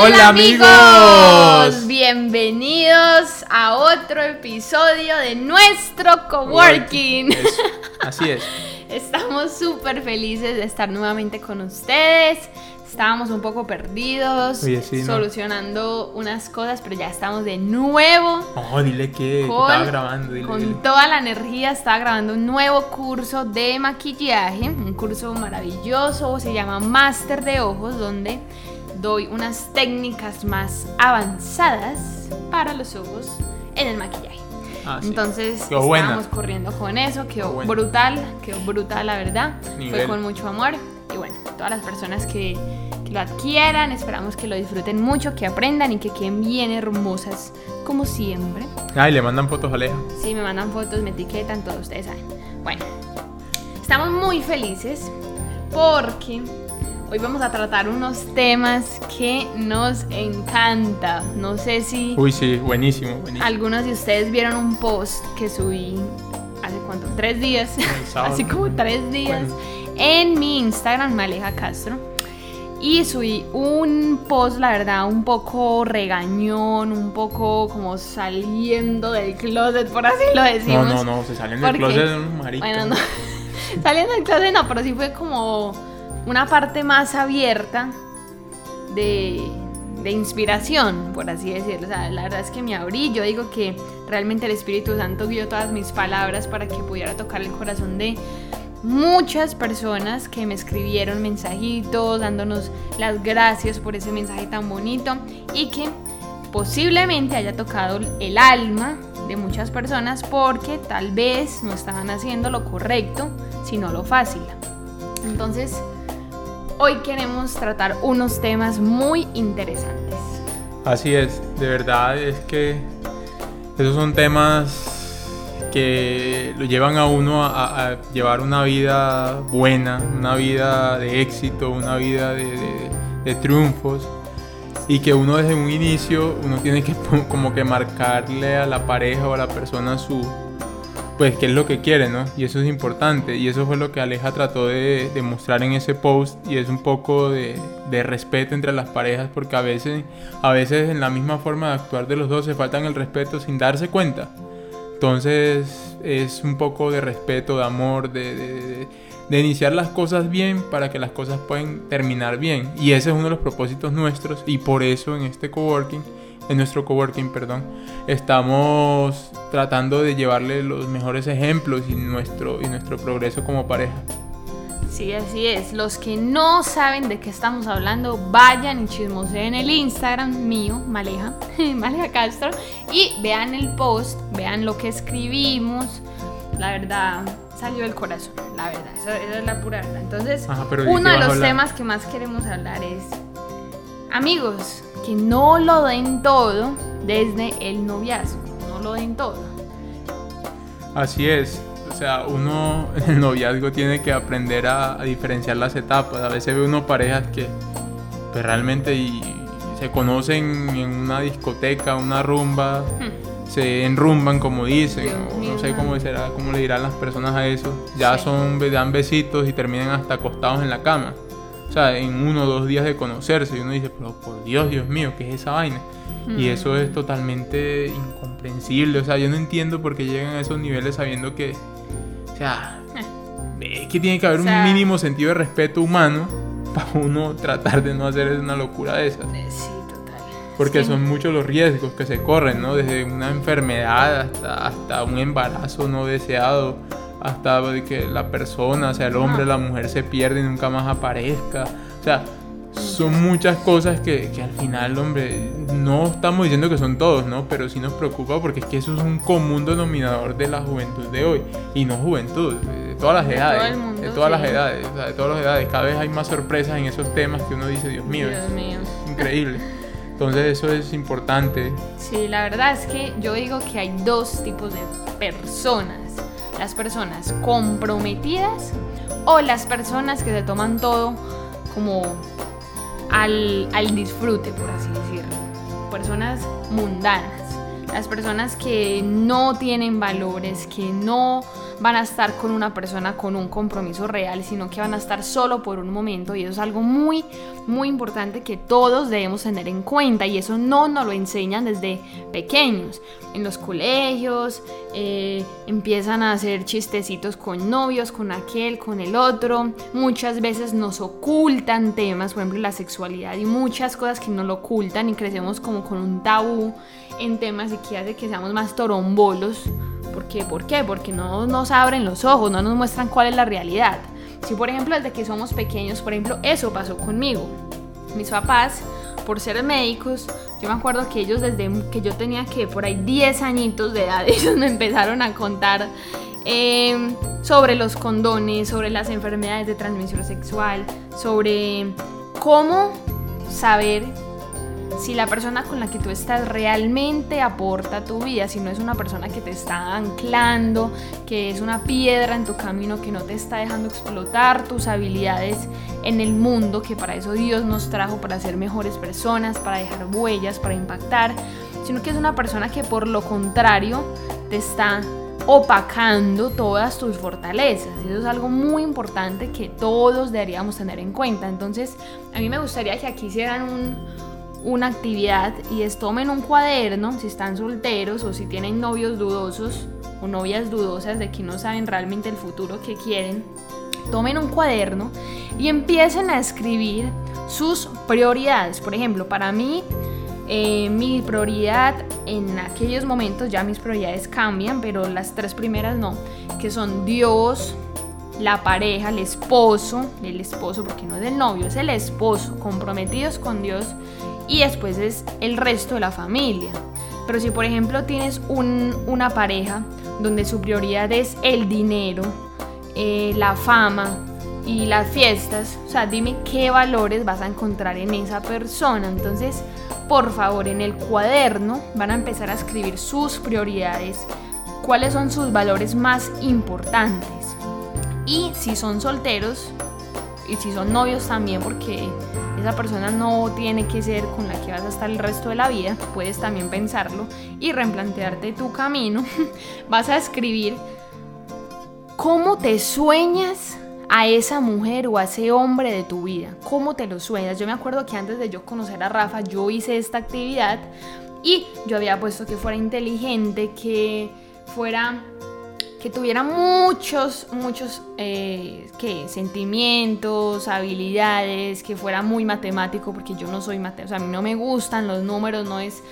Hola, amigos. Bienvenidos a otro episodio de nuestro coworking. así es. Estamos súper felices de estar nuevamente con ustedes. Estábamos un poco perdidos, solucionando unas cosas, pero ya estamos de nuevo. Oh, dile que estaba grabando. con toda la energía estaba grabando un nuevo curso de maquillaje, un curso maravilloso, se llama Máster de Ojos, donde doy unas técnicas más avanzadas para los ojos en el maquillaje. Ah, Entonces estábamos corriendo con eso, quedó, brutal, quedó brutal la verdad, fue con mucho amor y bueno, todas las personas que, lo adquieran, esperamos que lo disfruten mucho, que aprendan y que queden bien hermosas como siempre. Ah, le mandan fotos a Aleja. Sí, me mandan fotos, me etiquetan, todos ustedes saben. Bueno, estamos muy felices porque Hoy vamos a tratar unos temas que nos encanta. No sé si. Uy, sí, buenísimo, buenísimo. Algunos de ustedes vieron un post que subí hace cuánto? Tres días. Así como tres días. En mi Instagram, Maleja Castro. Y subí un post, la verdad, un poco regañón, un poco como saliendo del closet, por así lo decimos. No, no, no, se salen del closet marico. Bueno, no. saliendo del closet no, pero sí fue como una parte más abierta de, inspiración, por así decirlo. O sea, la verdad es que me abrí. Yo digo que realmente el Espíritu Santo guió todas mis palabras para que pudiera tocar el corazón de muchas personas que me escribieron mensajitos, dándonos las gracias por ese mensaje tan bonito y que posiblemente haya tocado el alma de muchas personas porque tal vez no estaban haciendo lo correcto, sino lo fácil. Entonces, hoy queremos tratar unos temas muy interesantes. Así es, de verdad es que esos son temas que lo llevan a uno a, llevar una vida buena, una vida de éxito, una vida de triunfos y que uno desde un inicio uno tiene que como que marcarle a la pareja o a la persona su, pues qué es lo que quiere, ¿no? Y eso es importante. Y eso fue lo que Aleja trató de, mostrar en ese post. Y es un poco de, respeto entre las parejas, porque a veces, a veces en la misma forma de actuar de los dos se faltan el respeto sin darse cuenta. Entonces es un poco de respeto, de amor, de, de iniciar las cosas bien para que las cosas puedan terminar bien. Y ese es uno de los propósitos nuestros. Y por eso en este coworking en nuestro coworking, perdón, estamos tratando de llevarle los mejores ejemplos y nuestro, y nuestro progreso como pareja. Sí, así es. Los que no saben de qué estamos hablando, vayan y chismoseen el Instagram mío, Maleja, Maleja Castro, y vean el post, vean lo que escribimos. La verdad, salió del corazón, la verdad, esa, es la pura verdad. Entonces, uno de los temas que más queremos hablar es, amigos, que no lo den todo desde el noviazgo, no lo den todo. Así es, o sea, uno en el noviazgo tiene que aprender a, diferenciar las etapas. A veces ve uno parejas que pues, realmente se conocen en una discoteca, una rumba, hmm. se enrumban como dicen, no sé cómo será, cómo le dirán las personas a eso. Ya son, dan besitos y terminan hasta acostados en la cama. O sea, en uno o dos días de conocerse. Y uno dice, pero por Dios, Dios mío, ¿qué es esa vaina? Y mm. eso es totalmente incomprensible. O sea, yo no entiendo por qué llegan a esos niveles sabiendo que, o sea, es que tiene que haber un mínimo sentido de respeto humano para uno tratar de no hacer una locura de esas. Eh, sí, total. Porque son muchos los riesgos que se corren, ¿no? Desde una enfermedad hasta, hasta un embarazo no deseado hasta que la persona, sea el hombre, la mujer se pierde y nunca más aparezca. O sea, son muchas cosas que, que, al final, hombre, no estamos diciendo que son todos, ¿no? Pero sí nos preocupa porque es que eso es un común denominador de la juventud de hoy. Y no juventud, de todas las edades. de todas las edades, de todas las edades. Cada vez hay más sorpresas en esos temas que uno dice, Dios mío, Dios mío. increíble. Entonces eso es importante. Sí, la verdad es que yo digo que hay dos tipos de personas las personas comprometidas o las personas que se toman todo como al, disfrute, por así decirlo. Personas mundanas. Las personas que no tienen valores, que no van a estar con una persona con un compromiso real, sino que van a estar solo por un momento y eso es algo muy, muy importante que todos debemos tener en cuenta y eso no nos lo enseñan desde pequeños. En los colegios eh, empiezan a hacer chistecitos con novios, con aquel, con el otro. Muchas veces nos ocultan temas, por ejemplo la sexualidad y muchas cosas que nos lo ocultan y crecemos como con un tabú en temas y que hace que seamos más torombolos. ¿Por qué? ¿Por qué? Porque no nos abren los ojos, no nos muestran cuál es la realidad. Si por ejemplo desde que somos pequeños, por ejemplo, eso pasó conmigo. Mis papás, por ser médicos, yo me acuerdo que ellos desde que yo tenía que por ahí 10 añitos de edad, ellos me empezaron a contar eh, sobre los condones, sobre las enfermedades de transmisión sexual, sobre cómo saber si la persona con la que tú estás realmente aporta a tu vida, si no es una persona que te está anclando, que es una piedra en tu camino, que no te está dejando explotar tus habilidades en el mundo, que para eso Dios nos trajo, para ser mejores personas, para dejar huellas, para impactar, sino que es una persona que por lo contrario te está opacando todas tus fortalezas. Eso es algo muy importante que todos deberíamos tener en cuenta. Entonces, a mí me gustaría que aquí hicieran un, una actividad y es tomen un cuaderno si están solteros o si tienen novios dudosos o novias dudosas de que no saben realmente el futuro que quieren. Tomen un cuaderno y empiecen a escribir sus prioridades. Por ejemplo, para mí, eh, mi prioridad en aquellos momentos, ya mis prioridades cambian, pero las tres primeras no, que son Dios, la pareja, el esposo, el esposo porque no es el novio, es el esposo, comprometidos con Dios y después es el resto de la familia. Pero si por ejemplo tienes una pareja donde su prioridad es el dinero, eh, la fama y las fiestas, o sea, dime qué valores vas a encontrar en esa persona. Entonces, por favor, en el cuaderno van a empezar a escribir sus prioridades, cuáles son sus valores más importantes. Y si son solteros, y si son novios también, porque esa persona no tiene que ser con la que vas a estar el resto de la vida, puedes también pensarlo y replantearte tu camino. vas a escribir cómo te sueñas a esa mujer o a ese hombre de tu vida, cómo te lo sueñas. Yo me acuerdo que antes de yo conocer a Rafa, yo hice esta actividad y yo había puesto que fuera inteligente, que fuera que tuviera muchos, muchos eh, sentimientos, habilidades, que fuera muy matemático, porque yo no soy matemático, o sea, a mí no me gustan los números, no es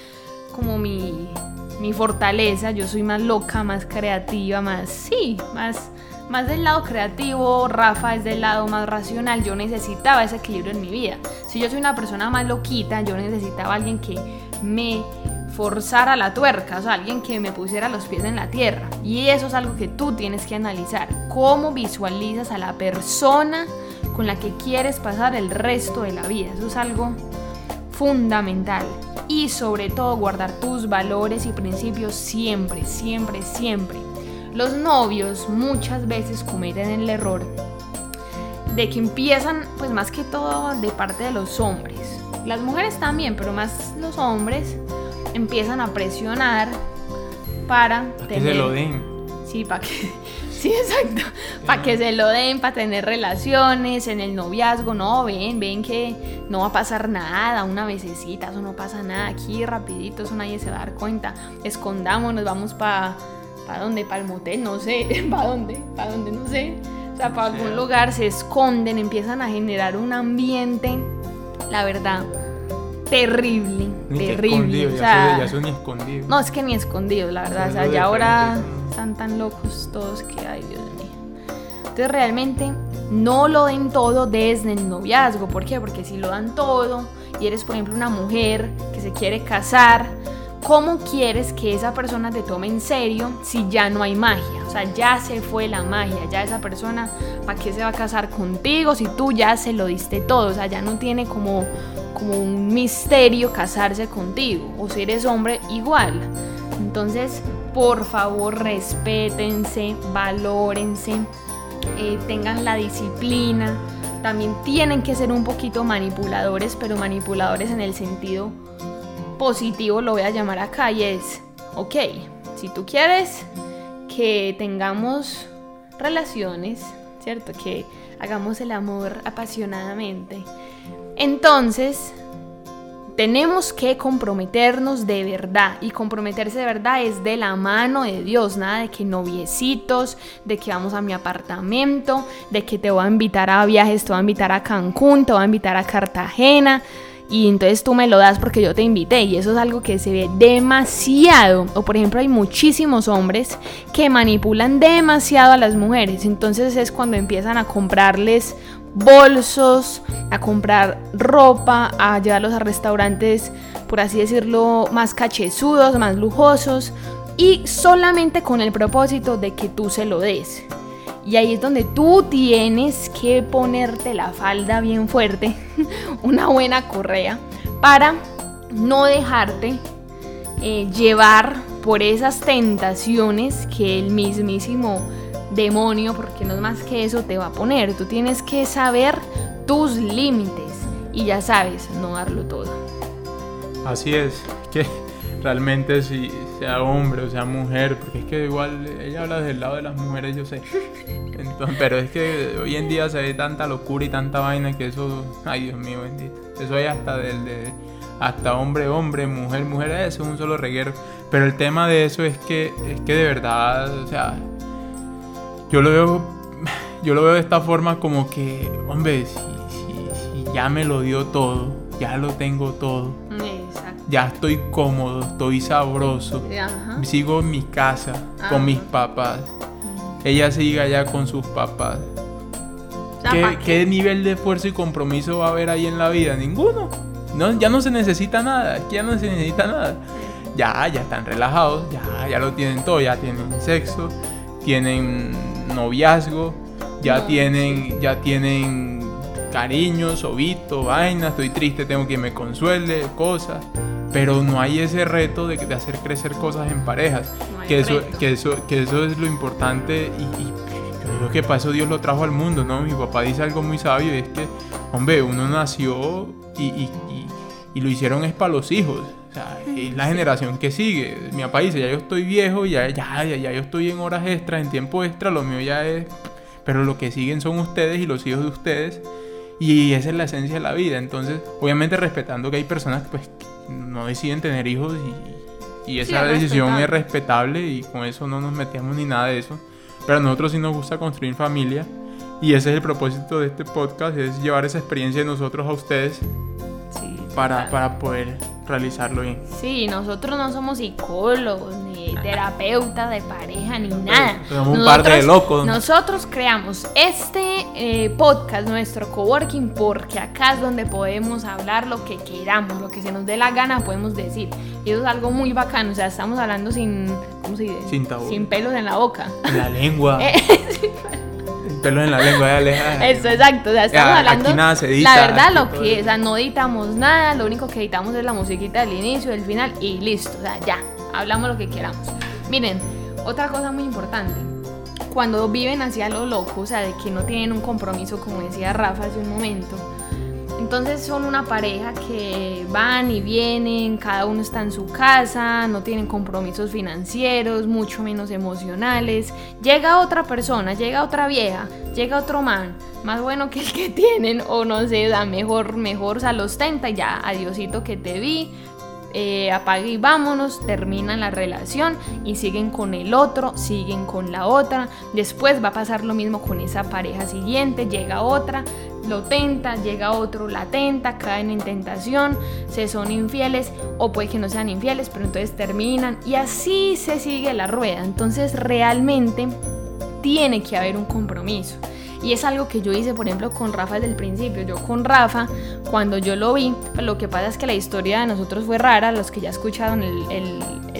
como mi, mi fortaleza, yo soy más loca, más creativa, más, sí, más, más del lado creativo, Rafa es del lado más racional, yo necesitaba ese equilibrio en mi vida. Si yo soy una persona más loquita, yo necesitaba alguien que me forzar a la tuerca, o sea, alguien que me pusiera los pies en la tierra. Y eso es algo que tú tienes que analizar. ¿Cómo visualizas a la persona con la que quieres pasar el resto de la vida? Eso es algo fundamental. Y sobre todo guardar tus valores y principios siempre, siempre, siempre. Los novios muchas veces cometen el error de que empiezan, pues más que todo de parte de los hombres. Las mujeres también, pero más los hombres empiezan a presionar para, tener... Que se lo den. Sí, para que... Sí, exacto. Para que se lo den, para tener relaciones en el noviazgo. No, ven, ven que no va a pasar nada. Una vececita, eso no pasa nada. Aquí rapidito, eso nadie se va a dar cuenta. Escondámonos, vamos para... ¿Para dónde? ¿Para el motel? No sé. ¿Para dónde? ¿Para dónde? No sé. O sea, para algún lugar se esconden, empiezan a generar un ambiente, la verdad, terrible, terrible. O sea, ya, son ni escondidos. No, es que ni escondidos, la verdad. O sea, ya ahora están tan locos todos que, ay, Dios mío. Entonces, realmente no lo den todo desde el noviazgo. ¿Por qué? Porque si lo dan todo y eres, por ejemplo, una mujer que se quiere casar, ¿cómo quieres que esa persona te tome en serio si ya no hay magia? O sea, ya se fue la magia, ya esa persona, ¿para qué se va a casar contigo si tú ya se lo diste todo? O sea, ya no tiene como como un misterio casarse contigo, o si eres hombre igual. Entonces, por favor, respétense, valórense, eh, tengan la disciplina. También tienen que ser un poquito manipuladores, pero manipuladores en el sentido positivo, lo voy a llamar acá, y es, ok, si tú quieres que tengamos relaciones, ¿cierto? Que hagamos el amor apasionadamente. Entonces, tenemos que comprometernos de verdad y comprometerse de verdad es de la mano de Dios, nada de que noviecitos, de que vamos a mi apartamento, de que te voy a invitar a viajes, te voy a invitar a Cancún, te voy a invitar a Cartagena y entonces tú me lo das porque yo te invité y eso es algo que se ve demasiado. O por ejemplo hay muchísimos hombres que manipulan demasiado a las mujeres entonces es cuando empiezan a comprarles bolsos, a comprar ropa, a llevarlos a restaurantes, por así decirlo, más cachezudos, más lujosos, y solamente con el propósito de que tú se lo des. Y ahí es donde tú tienes que ponerte la falda bien fuerte, una buena correa, para no dejarte eh, llevar por esas tentaciones que el mismísimo demonio, porque no es más que eso, te va a poner. Tú tienes que saber tus límites y ya sabes, no darlo todo. Así es, que realmente si sea hombre o sea mujer, porque es que igual ella habla del lado de las mujeres, yo sé. Entonces, pero es que hoy en día se ve tanta locura y tanta vaina que eso, ay Dios mío bendito. Eso hay hasta del de hasta hombre, hombre, mujer, mujer, eso es un solo reguero. Pero el tema de eso es que es que de verdad, o sea, yo lo veo, yo lo veo de esta forma como que, hombre, si, ya me lo dio todo, ya lo tengo todo. Ya estoy cómodo, estoy sabroso. Sigo en mi casa con mis papás. Ella sigue allá con sus papás. ¿Qué, nivel de esfuerzo y compromiso va a haber ahí en la vida? Ninguno. No, ya no se necesita nada. Ya no se necesita nada. Ya, ya están relajados. Ya, ya lo tienen todo. Ya tienen sexo. Tienen noviazgo, ya tienen, ya tienen cariño, sobito, vaina, estoy triste, tengo que me consuele, cosas. Pero no hay ese reto de, de hacer crecer cosas en parejas. que, eso, que, eso, que eso es lo importante y, yo creo que para eso Dios lo trajo al mundo, ¿no? Mi papá dice algo muy sabio y es que, hombre, uno nació y, y, y lo hicieron es para los hijos es la generación que sigue. Mi papá dice, ya yo estoy viejo, ya, ya, ya, ya yo estoy en horas extras, en tiempo extra, lo mío ya es... Pero lo que siguen son ustedes y los hijos de ustedes. Y esa es la esencia de la vida. Entonces, obviamente respetando que hay personas que pues, no deciden tener hijos y, y esa decisión es respetable y con eso no nos metemos ni nada de eso. Pero a nosotros sí nos gusta construir familia. Y ese es el propósito de este podcast, es llevar esa experiencia de nosotros a ustedes para, para poder realizarlo bien. Sí, nosotros no somos psicólogos, ni terapeutas de pareja, ni nada. Somos un par de locos. Nosotros creamos este eh, podcast, nuestro coworking, porque acá es donde podemos hablar lo que queramos, lo que se nos dé la gana, podemos decir. Y eso es algo muy bacano, o sea, estamos hablando sin, ¿cómo se dice? Sin tabú. Sin pelos en la boca. En la lengua. pelos en la lengua, ya Eso, exacto. O sea, estamos hablando. la verdad, lo que, o sea, no editamos nada, lo único que editamos es la musiquita del inicio, del final y listo. O sea, ya, hablamos lo que queramos. Miren, otra cosa muy importante. Cuando viven hacia lo loco, o sea, de que no tienen un compromiso, como decía Rafa hace un momento, entonces son una pareja que van y vienen, cada uno está en su casa, no tienen compromisos financieros, mucho menos emocionales. Llega otra persona, llega otra vieja, llega otro man, más bueno que el que tienen, o no sé, da mejor, mejor, o los tenta ya, adiosito que te vi, eh, apague y vámonos, terminan la relación y siguen con el otro, siguen con la otra. Después va a pasar lo mismo con esa pareja siguiente, llega otra, lo tenta, llega otro, la tenta, caen en tentación, se son infieles o puede que no sean infieles, pero entonces terminan y así se sigue la rueda. Entonces realmente tiene que haber un compromiso. Y es algo que yo hice, por ejemplo, con Rafa desde el principio. Yo con Rafa, cuando yo lo vi, lo que pasa es que la historia de nosotros fue rara, los que ya escucharon el, el,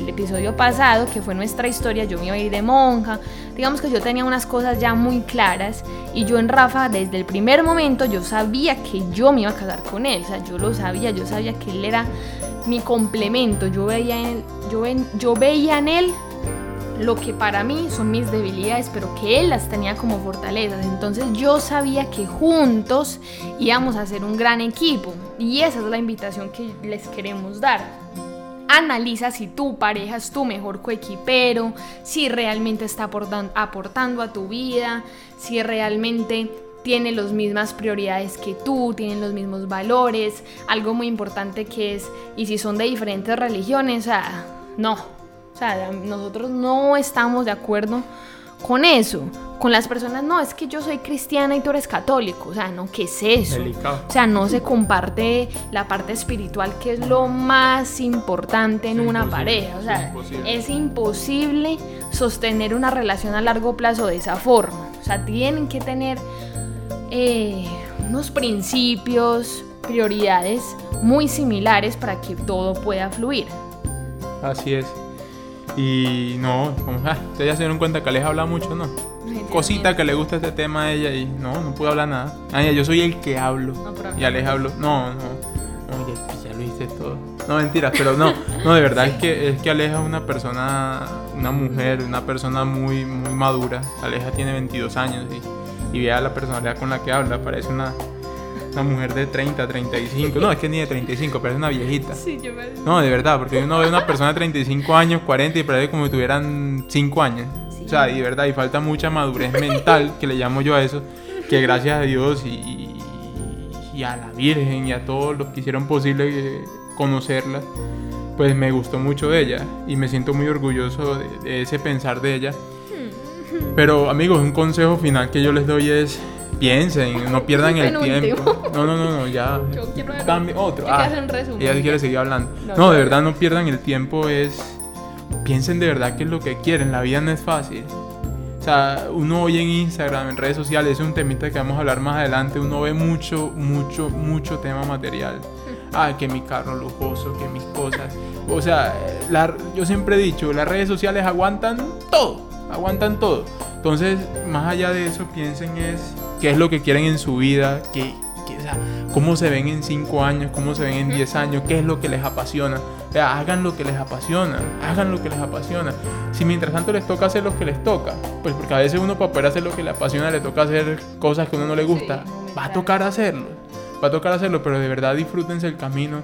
episodio pasado, que fue nuestra historia, yo me iba a ir de monja. Digamos que yo tenía unas cosas ya muy claras y yo en Rafa, desde el primer momento, yo sabía que yo me iba a casar con él. O sea, yo lo sabía, yo sabía que él era mi complemento. Yo veía en él, yo, yo veía en él lo que para mí son mis debilidades, pero que él las tenía como fortalezas. Entonces yo sabía que juntos íbamos a ser un gran equipo. Y esa es la invitación que les queremos dar. Analiza si tu pareja es tu mejor coequipero, si realmente está aportando a tu vida, si realmente tiene las mismas prioridades que tú, tienen los mismos valores, algo muy importante que es, y si son de diferentes religiones, o sea, no, o sea, nosotros no estamos de acuerdo con eso. Con las personas, no, es que yo soy cristiana y tú eres católico. O sea, no, ¿qué es eso? O sea, no se comparte la parte espiritual, que es lo más importante en una pareja. O sea, es imposible sostener una relación a largo plazo de esa forma. O sea, tienen que tener eh, unos principios, prioridades muy similares para que todo pueda fluir. Así es. Y no, como, ah, ustedes ya se dieron cuenta que Aleja habla mucho, ¿no? Cosita que le gusta este tema a ella y no, no puedo hablar nada. Ah, yo soy el que hablo. y Aleja habló. No, no, no, ya, lo hice todo. No, mentiras, pero no, no, de verdad es que es que Aleja es una persona, una mujer, una persona muy, muy madura. Aleja tiene 22 años y, y vea la personalidad con la que habla, parece una, una mujer de 30, 35. No, es que ni de 35, pero es una viejita. Sí, yo me... No, de verdad, porque uno ve una persona de 35 años, 40 y parece como si tuvieran 5 años. O sea, y de verdad, y falta mucha madurez mental, que le llamo yo a eso, que gracias a Dios y, y a la Virgen y a todos los que hicieron posible conocerla, pues me gustó mucho de ella y me siento muy orgulloso de ese pensar de ella. Hmm. Pero amigos, un consejo final que yo les doy es piensen, no pierdan el tiempo. No, no, no, no, ya. Yo quiero otro. Ah, un resumen. Ella quiere seguir hablando. No, de verdad no pierdan el tiempo, es piensen de verdad qué es lo que quieren, la vida no es fácil. O sea, uno hoy en Instagram, en redes sociales, es un temita que vamos a hablar más adelante, uno ve mucho, mucho, mucho tema material. Ah, que mi carro lujoso, que mis cosas. O sea, yo siempre he dicho, las redes sociales aguantan todo, aguantan todo. Entonces, más allá de eso, piensen es qué es lo que quieren en su vida, qué, cómo se ven en 5 años, cómo se ven en 10 años, qué es lo que les apasiona. O hagan lo que les apasiona, hagan lo que les apasiona. Si mientras tanto les toca hacer lo que les toca, pues porque a veces uno para poder hacer lo que le apasiona le toca hacer cosas que a uno no le gusta, va a tocar hacerlo, va a tocar hacerlo, pero de verdad disfrútense el camino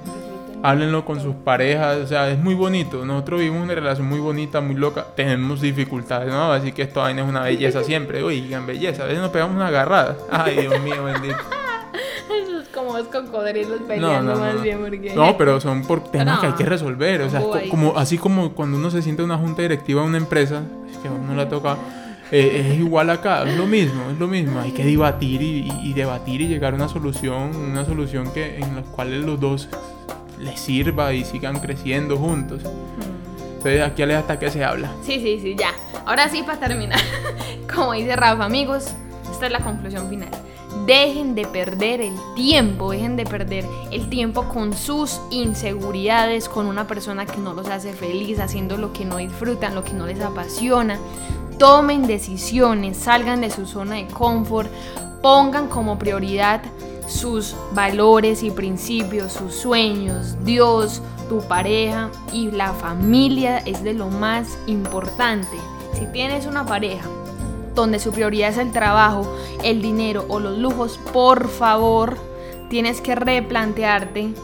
háblenlo con sus parejas, o sea, es muy bonito. Nosotros vivimos una relación muy bonita, muy loca. Tenemos dificultades, ¿no? Así que esto vaina es una belleza siempre. Oigan, belleza. A veces nos pegamos una agarrada. Ay, Dios mío, bendito. Eso es como los cocodrilos peleando más bien porque... No, pero son por temas que hay que resolver. O sea, como, así como cuando uno se siente en una junta directiva de una empresa, es que a uno le toca... Eh, es igual acá, es lo mismo, es lo mismo. Hay que debatir y, y, debatir y llegar a una solución, una solución que en la cual los dos les sirva y sigan creciendo juntos. Entonces aquí hasta que se habla. Sí, sí, sí, ya. Ahora sí, para terminar, como dice Rafa, amigos, esta es la conclusión final. Dejen de perder el tiempo, dejen de perder el tiempo con sus inseguridades, con una persona que no los hace feliz, haciendo lo que no disfrutan, lo que no les apasiona. Tomen decisiones, salgan de su zona de confort, pongan como prioridad sus valores y principios, sus sueños, Dios, tu pareja y la familia es de lo más importante. Si tienes una pareja donde su prioridad es el trabajo, el dinero o los lujos, por favor, tienes que replantearte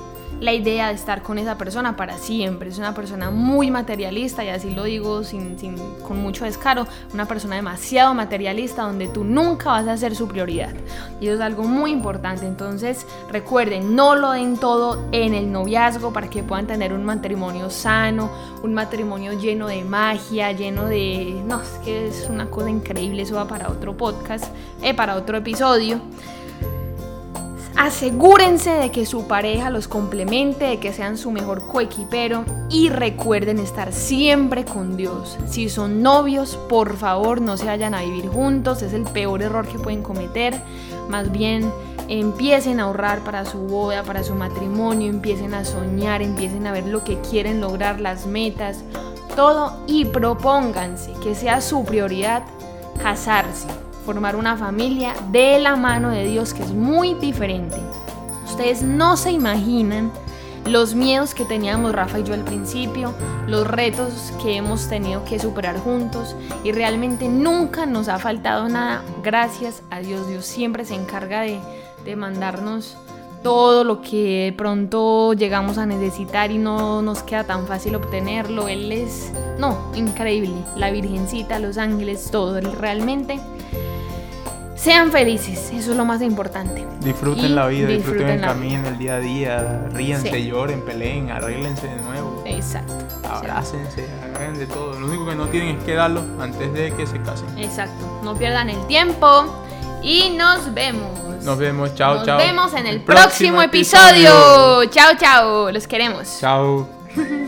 la idea de estar con esa persona para siempre. Es una persona muy materialista y así lo digo sin, con mucho descaro, una persona demasiado materialista donde tú nunca vas a ser su prioridad. Y eso es algo muy importante. Entonces recuerden, no lo den todo en el noviazgo para que puedan tener un matrimonio sano, un matrimonio lleno de magia, lleno de... No, es que es una cosa increíble, eso va para otro podcast, eh, para otro episodio. Asegúrense de que su pareja los complemente, de que sean su mejor coequipero y recuerden estar siempre con Dios. Si son novios, por favor no se vayan a vivir juntos, es el peor error que pueden cometer. Más bien empiecen a ahorrar para su boda, para su matrimonio, empiecen a soñar, empiecen a ver lo que quieren lograr, las metas, todo y propónganse que sea su prioridad casarse formar una familia de la mano de Dios, que es muy diferente. Ustedes no se imaginan los miedos que teníamos Rafa y yo al principio, los retos que hemos tenido que superar juntos y realmente nunca nos ha faltado nada. Gracias a Dios, Dios siempre se encarga de, de mandarnos todo lo que pronto llegamos a necesitar y no nos queda tan fácil obtenerlo. Él es, no, increíble. La Virgencita, los ángeles, todo. Él realmente. Sean felices, eso es lo más importante. Disfruten Y la vida, disfruten, disfruten el camino, el día a día, ríanse, Sí. lloren, peleen, arréglense de nuevo, Exacto. abrácense, hagan de todo. Lo único que no tienen es que darlo antes de que se casen. Exacto. No pierdan el tiempo y nos vemos. Nos vemos, chao, Nos chao. vemos en el próximo episodio. Chao, chao. Los queremos. Chao.